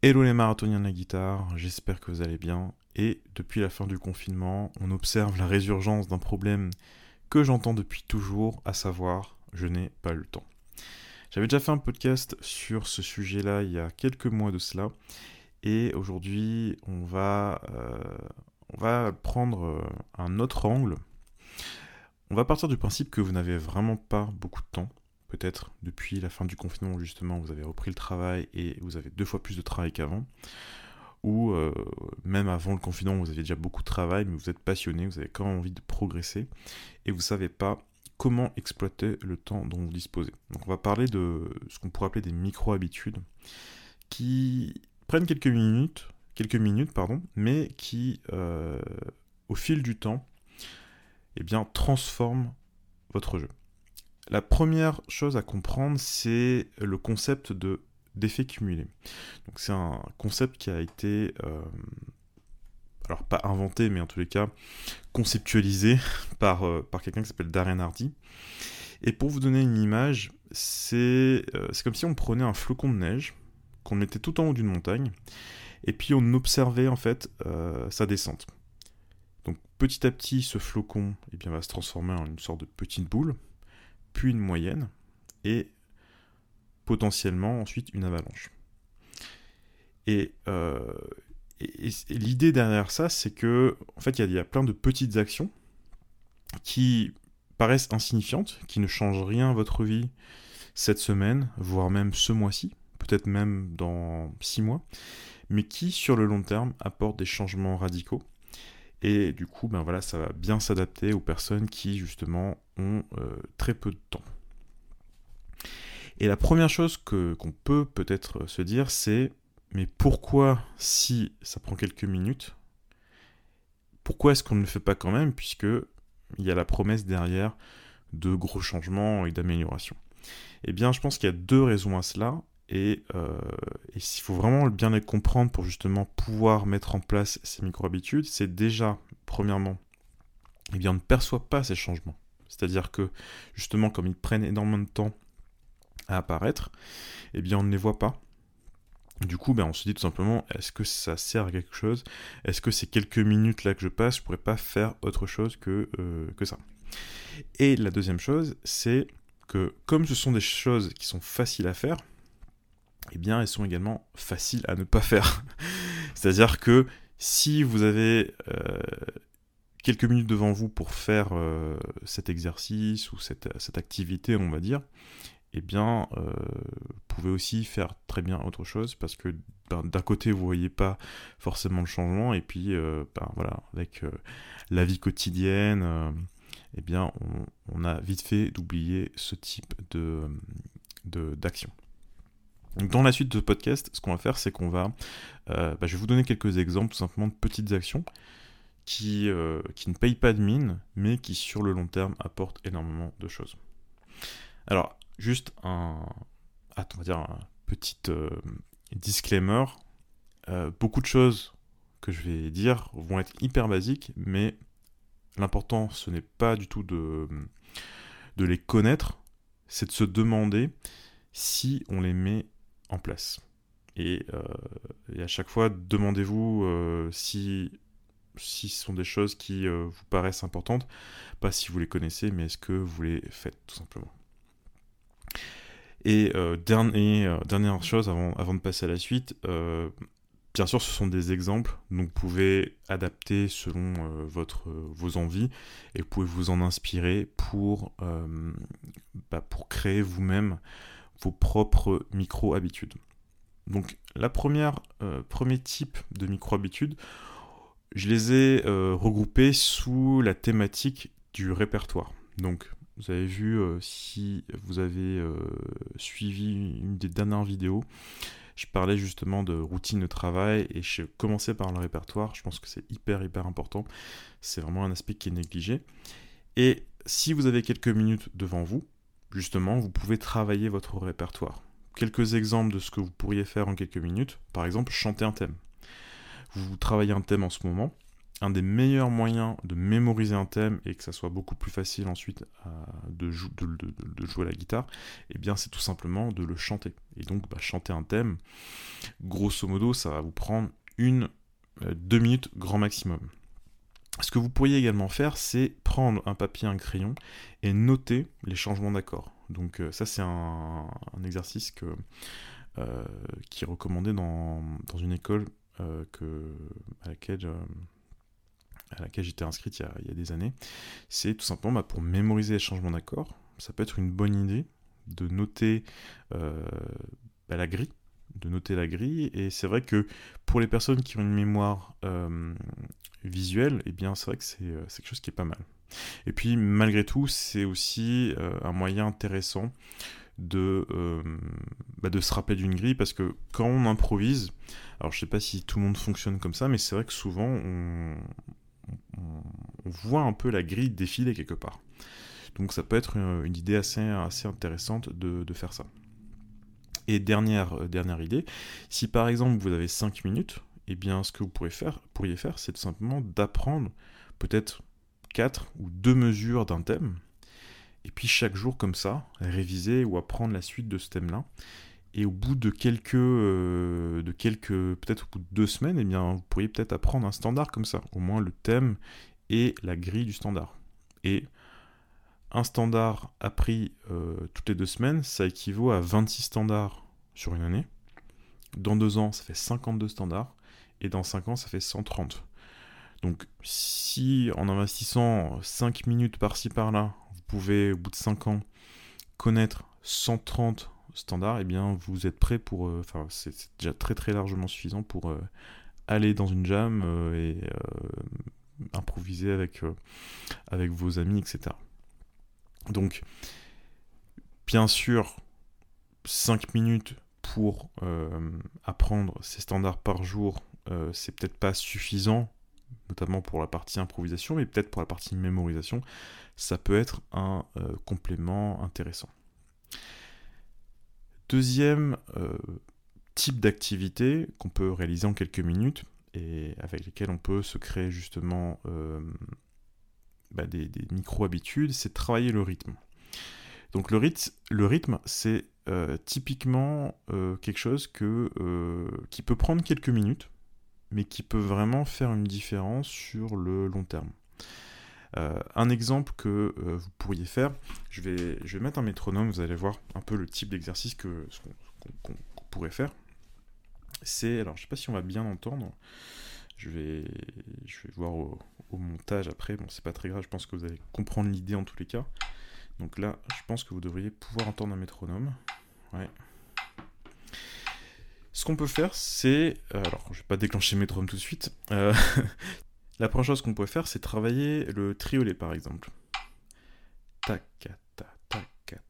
Hello les marathoniens de la guitare, j'espère que vous allez bien. Et depuis la fin du confinement, on observe la résurgence d'un problème que j'entends depuis toujours, à savoir, je n'ai pas le temps. J'avais déjà fait un podcast sur ce sujet-là il y a quelques mois de cela, et aujourd'hui on va, euh, on va prendre euh, un autre angle. On va partir du principe que vous n'avez vraiment pas beaucoup de temps peut-être depuis la fin du confinement justement vous avez repris le travail et vous avez deux fois plus de travail qu'avant, ou euh, même avant le confinement vous aviez déjà beaucoup de travail mais vous êtes passionné, vous avez quand même envie de progresser et vous savez pas comment exploiter le temps dont vous disposez. Donc on va parler de ce qu'on pourrait appeler des micro-habitudes qui prennent quelques minutes, quelques minutes pardon, mais qui euh, au fil du temps eh bien transforment votre jeu. La première chose à comprendre, c'est le concept de d'effet cumulé. C'est un concept qui a été, euh, alors pas inventé, mais en tous les cas conceptualisé par, euh, par quelqu'un qui s'appelle Darren Hardy. Et pour vous donner une image, c'est euh, comme si on prenait un flocon de neige, qu'on mettait tout en haut d'une montagne, et puis on observait en fait sa descente. Donc petit à petit, ce flocon eh bien, va se transformer en une sorte de petite boule, puis une moyenne, et potentiellement ensuite une avalanche. Et, euh, l'idée derrière ça, c'est que en fait, il y, a plein de petites actions qui paraissent insignifiantes, qui ne changent rien à votre vie cette semaine, voire même ce mois-ci, peut-être même dans six mois, mais qui sur le long terme apportent des changements radicaux et du coup, ben voilà, ça va bien s'adapter aux personnes qui justement ont euh, très peu de temps. Et la première chose qu'on peut peut-être se dire, c'est mais pourquoi si ça prend quelques minutes, pourquoi est-ce qu'on ne le fait pas quand même, puisque il y a la promesse derrière de gros changements et d'améliorations? Eh bien, je pense qu'il y a deux raisons à cela. Et, euh, il faut vraiment bien les comprendre pour justement pouvoir mettre en place ces micro-habitudes, c'est déjà, premièrement, eh bien, on ne perçoit pas ces changements. C'est-à-dire que, justement, comme ils prennent énormément de temps à apparaître, eh bien, on ne les voit pas. Du coup, ben, on se dit tout simplement, est-ce que ça sert à quelque chose? Est-ce que ces quelques minutes là que je passe, je pourrais pas faire autre chose que, euh, que ça? Et la deuxième chose, c'est que comme ce sont des choses qui sont faciles à faire, eh bien, elles sont également faciles à ne pas faire. C'est-à-dire que si vous avez euh, quelques minutes devant vous pour faire euh, cet exercice ou cette, activité, on va dire, eh bien, euh, vous pouvez aussi faire très bien autre chose parce que ben, d'un côté, vous voyez pas forcément le changement, et puis, ben, voilà, avec la vie quotidienne, eh bien, on, a vite fait d'oublier ce type de d'action dans la suite de ce podcast, ce qu'on va faire, c'est qu'on va, euh, bah, je vais vous donner quelques exemples tout simplement de petites actions qui, euh, qui ne payent pas de mine, mais qui sur le long terme apportent énormément de choses. Alors, juste un, on va dire un petit euh, disclaimer. beaucoup de choses que je vais dire vont être hyper basiques, mais l'important ce n'est pas du tout de, de les connaître, c'est de se demander si on les met en place. Et, euh, et à chaque fois, demandez-vous euh, si, si ce sont des choses qui euh, vous paraissent importantes, pas si vous les connaissez, mais est-ce que vous les faites tout simplement. Et dernière chose avant, avant de passer à la suite, bien sûr, ce sont des exemples, donc vous pouvez adapter selon votre, vos envies et vous pouvez vous en inspirer pour, bah, pour créer vous-même vos propres micro-habitudes. Donc la première, euh, premier type de micro-habitudes, je les ai euh, regroupées sous la thématique du répertoire. Donc vous avez vu, euh, si vous avez suivi une des dernières vidéos, je parlais justement de routine de travail et je commençais par le répertoire. Je pense que c'est hyper hyper important. C'est vraiment un aspect qui est négligé. Et si vous avez quelques minutes devant vous, justement, vous pouvez travailler votre répertoire. Quelques exemples de ce que vous pourriez faire en quelques minutes. Par exemple, chanter un thème. Vous travaillez un thème en ce moment, un des meilleurs moyens de mémoriser un thème et que ça soit beaucoup plus facile ensuite de, jouer la guitare, eh bien c'est tout simplement de le chanter. Et donc bah, chanter un thème, grosso modo, ça va vous prendre une, euh, deux minutes grand maximum. Ce que vous pourriez également faire, c'est prendre un papier, un crayon et noter les changements d'accords. Donc euh, ça c'est un, exercice euh, qui est recommandé dans, une école que, à laquelle j'étais inscrite il y, a, des années, c'est tout simplement bah, pour mémoriser les changements d'accords. Ça peut être une bonne idée de noter euh, bah, la grille, de noter la grille. Et c'est vrai que pour les personnes qui ont une mémoire euh, visuelle, eh bien c'est vrai que euh, c'est quelque chose qui est pas mal. Et puis malgré tout, c'est aussi un moyen intéressant de, bah, de se rappeler d'une grille parce que quand on improvise, alors je sais pas si tout le monde fonctionne comme ça, mais c'est vrai que souvent on, voit un peu la grille défiler quelque part. Donc ça peut être une, idée assez intéressante de, faire ça. Et dernière, euh, dernière idée, si par exemple vous avez 5 minutes, eh bien ce que vous pourriez faire, pourriez faire c'est tout simplement d'apprendre peut-être 4 ou 2 mesures d'un thème, et puis chaque jour comme ça, réviser ou apprendre la suite de ce thème-là. Et au bout de quelques, euh, peut-être au bout de deux semaines, eh bien, vous pourriez peut-être apprendre un standard comme ça. Au moins le thème et la grille du standard. Un standard appris euh, toutes les deux semaines, ça équivaut à 26 standards sur une année. Dans deux ans, ça fait 52 standards. Et dans cinq ans, ça fait 130. Donc si en investissant 5 minutes par-ci par-là, vous pouvez au bout de 5 ans connaître 130 standard, et eh bien vous êtes prêt pour. Euh, enfin, c'est déjà très très largement suffisant pour euh, aller dans une jam et improviser avec vos amis, etc. Donc, bien sûr, 5 minutes pour apprendre ces standards par jour, c'est peut-être pas suffisant, notamment pour la partie improvisation, mais peut-être pour la partie mémorisation, ça peut être un complément intéressant. Deuxième euh, type d'activité qu'on peut réaliser en quelques minutes et avec lesquelles on peut se créer justement euh, bah, des, micro-habitudes, c'est travailler le rythme. Donc le, rythme, c'est euh, typiquement quelque chose que, qui peut prendre quelques minutes, mais qui peut vraiment faire une différence sur le long terme. Euh, un exemple que euh, vous pourriez faire, je vais, je vais mettre un métronome, vous allez voir un peu le type d'exercice qu'on pourrait faire. C'est, alors je sais pas si on va bien entendre, je vais, je vais voir au, montage après, bon c'est pas très grave, je pense que vous allez comprendre l'idée en tous les cas. Donc là, je pense que vous devriez pouvoir entendre un métronome. Ouais. Ce qu'on peut faire, c'est... Euh, alors, je vais pas déclencher le métronome tout de suite. La première chose qu'on pourrait faire, c'est travailler le triolet, par exemple. Takata, takata,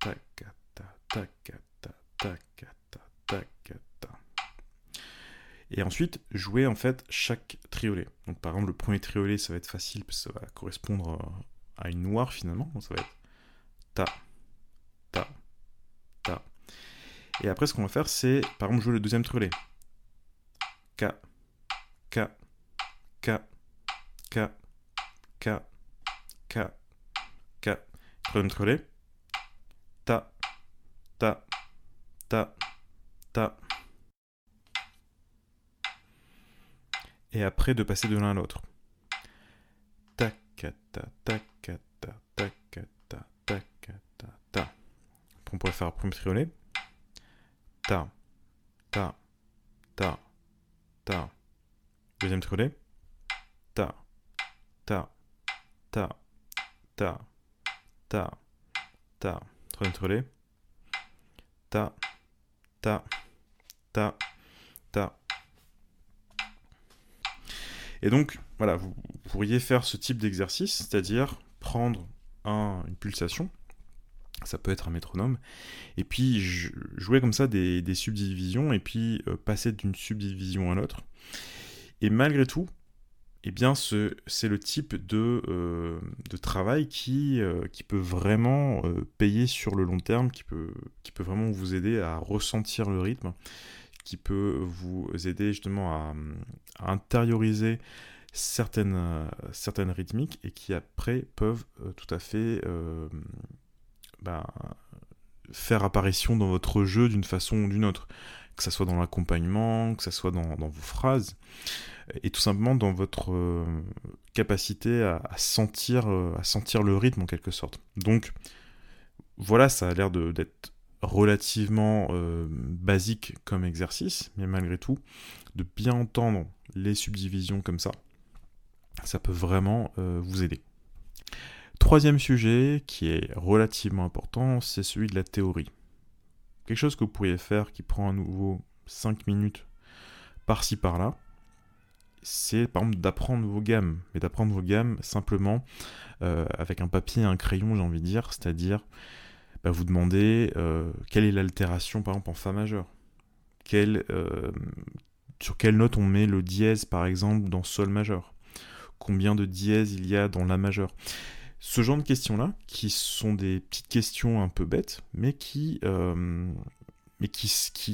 takata, takata, takata, takata. Et ensuite, jouer en fait chaque triolet. Donc par exemple, le premier triolet, ça va être facile parce que ça va correspondre à une noire finalement. Donc ça va être ta, ta, ta. Et après, ce qu'on va faire, c'est par exemple jouer le deuxième triolet. Ka, ka, K, K, K, K, K. Troisième Ta, ta, ta, ta. et après de passer de l'un à l'autre. Takata, takata, takata, takata, ta. On pourrait faire un premier triolet. Ta, ta, ta, ta. Deuxième triolet. Ta, ta, ta, ta, ta, ta. Troisième triolet. Ta, ta, ta, ta. Et donc, voilà, vous pourriez faire ce type d'exercice, c'est-à-dire prendre une pulsation, ça peut être un métronome, et puis jouer comme ça des, subdivisions, et puis euh, passer d'une subdivision à l'autre. Et malgré tout, eh bien, c'est le type de, euh, travail qui, euh, qui, peut vraiment payer sur le long terme, qui peut vraiment vous aider à ressentir le rythme, qui peut vous aider justement à, intérioriser certaines, certaines rythmiques et qui après peuvent tout à fait ben, faire apparition dans votre jeu d'une façon ou d'une autre, que ce soit dans l'accompagnement, que ce soit dans, vos phrases, et tout simplement dans votre euh, capacité à, sentir, euh, à sentir le rythme en quelque sorte. Donc voilà, ça a l'air d'être relativement euh, basique comme exercice, mais malgré tout, de bien entendre les subdivisions comme ça, ça peut vraiment vous aider. Troisième sujet qui est relativement important, c'est celui de la théorie. Quelque chose que vous pourriez faire qui prend à nouveau 5 minutes par-ci par-là, c'est par exemple d'apprendre vos gammes, mais d'apprendre vos gammes simplement euh, avec un papier et un crayon, j'ai envie de dire, c'est-à-dire bah, vous demandez euh, quelle est l'altération par exemple en Fa majeur, euh, sur quelle note on met le dièse par exemple dans Sol majeur, combien de dièses il y a dans La majeur? Ce genre de questions-là, qui sont des petites questions un peu bêtes, mais qui, euh,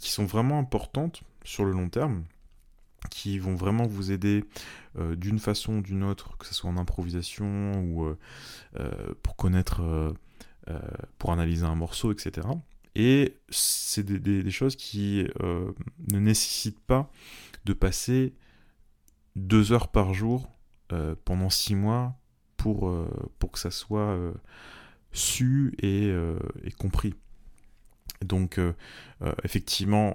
sont vraiment importantes sur le long terme, qui vont vraiment vous aider euh, d'une façon ou d'une autre, que ce soit en improvisation ou pour connaître, pour analyser un morceau, etc. Et c'est des, choses qui ne nécessitent pas de passer deux heures par jour pendant six mois pour, euh, pour que ça soit euh, su euh, et, compris. Donc effectivement,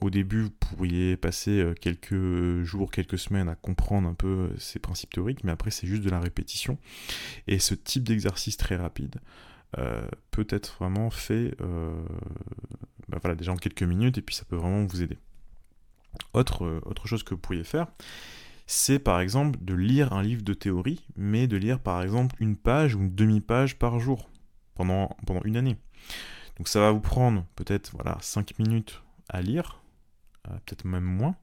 au début, vous pourriez passer quelques jours, quelques semaines à comprendre un peu ces principes théoriques, mais après c'est juste de la répétition. Et ce type d'exercice très rapide peut être vraiment fait bah voilà, déjà en quelques minutes, et puis ça peut vraiment vous aider. Autre, autre chose que vous pourriez faire, c'est par exemple de lire un livre de théorie, mais de lire par exemple une page ou une demi-page par jour pendant, pendant une année. Donc ça va vous prendre peut-être voilà 5 minutes à lire, euh, peut-être même moins.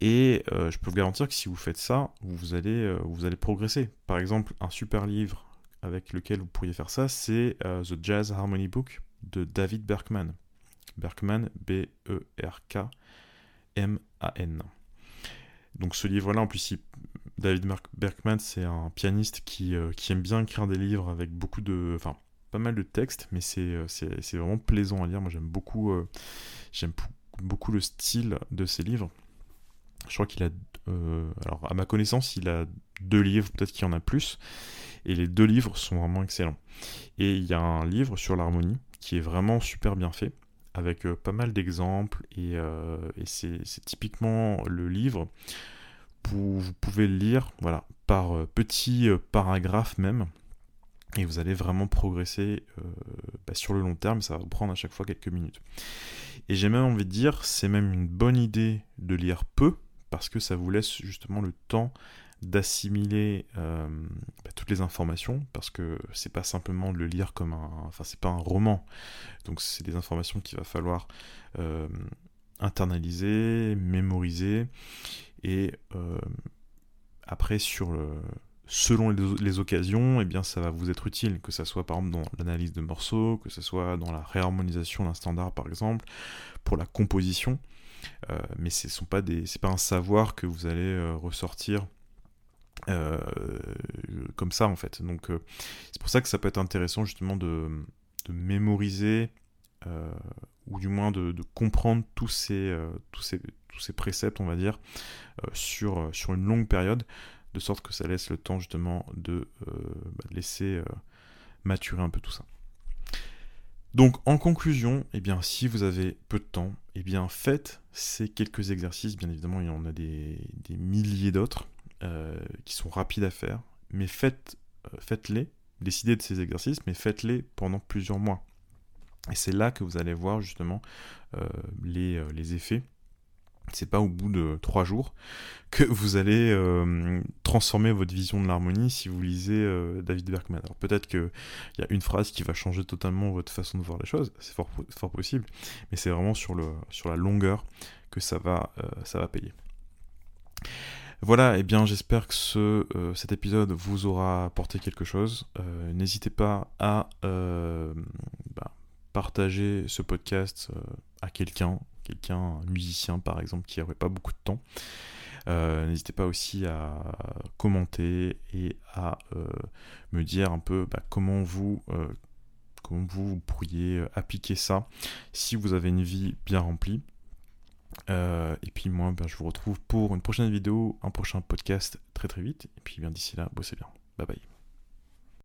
Et euh, je peux vous garantir que si vous faites ça, vous allez, euh, vous allez progresser. Par exemple, un super livre avec lequel vous pourriez faire ça, c'est The Jazz Harmony Book de David Berkman. Berkman, B-E-R-K-M-A-N. Donc ce livre-là, en plus, David Berkman, c'est un pianiste euh, qui, aime bien écrire des livres avec beaucoup de... Enfin, pas mal de textes, mais c'est euh, vraiment plaisant à lire. Moi, j'aime beaucoup, euh, j'aime beaucoup le style de ses livres. Je crois qu'il a... alors, à ma connaissance, il a deux livres, peut-être qu'il y en a plus. Et les deux livres sont vraiment excellents. Et il y a un livre sur l'harmonie qui est vraiment super bien fait avec euh, pas mal d'exemples et, euh, c'est typiquement le livre où vous pouvez le lire voilà, par euh, petits paragraphes même et vous allez vraiment progresser bah, sur le long terme, ça va vous prendre à chaque fois quelques minutes. Et j'ai même envie de dire, c'est même une bonne idée de lire peu, parce que ça vous laisse justement le temps d'assimiler euh, bah, toutes les informations parce que c'est pas simplement de le lire comme un enfin c'est pas un roman donc c'est des informations qu'il va falloir euh, internaliser mémoriser et euh, après selon les, occasions, eh bien ça va vous être utile, que ce soit par exemple dans l'analyse de morceaux, que ce soit dans la réharmonisation d'un standard par exemple, pour la composition. mais ce sont pas des, c'est pas un savoir que vous allez ressortir euh, comme ça en fait. Donc euh, c'est pour ça que ça peut être intéressant justement de, mémoriser euh, ou du moins de, comprendre tous ces, tous, ces, tous ces préceptes, on va dire, sur, sur une longue période, de sorte que ça laisse le temps justement de, bah, laisser maturer un peu tout ça. Donc en conclusion, eh bien, si vous avez peu de temps, eh bien, faites ces quelques exercices. Bien évidemment, il y en a des, des milliers d'autres. Euh, qui sont rapides à faire, mais faites, euh, faites-les, décidez de ces exercices, mais faites-les pendant plusieurs mois. Et c'est là que vous allez voir justement euh, les, les, effets. C'est pas au bout de trois jours que vous allez transformer votre vision de l'harmonie si vous lisez David Berkman. Alors peut-être qu'il y a une phrase qui va changer totalement votre façon de voir les choses, c'est fort, possible, mais c'est vraiment sur, le, sur la longueur que ça va, ça va payer. Voilà, et eh bien j'espère que euh, cet épisode vous aura apporté quelque chose. Euh, n'hésitez pas à euh, bah, partager ce podcast à quelqu'un, quelqu'un, un musicien par exemple, qui n'aurait pas beaucoup de temps. N'hésitez pas aussi à commenter et à me dire un peu bah, comment vous comment vous pourriez appliquer ça si vous avez une vie bien remplie. Et puis moi, ben, je vous retrouve pour une prochaine vidéo, un prochain podcast très très vite. Et puis bien d'ici là, bossez bien. Bye bye.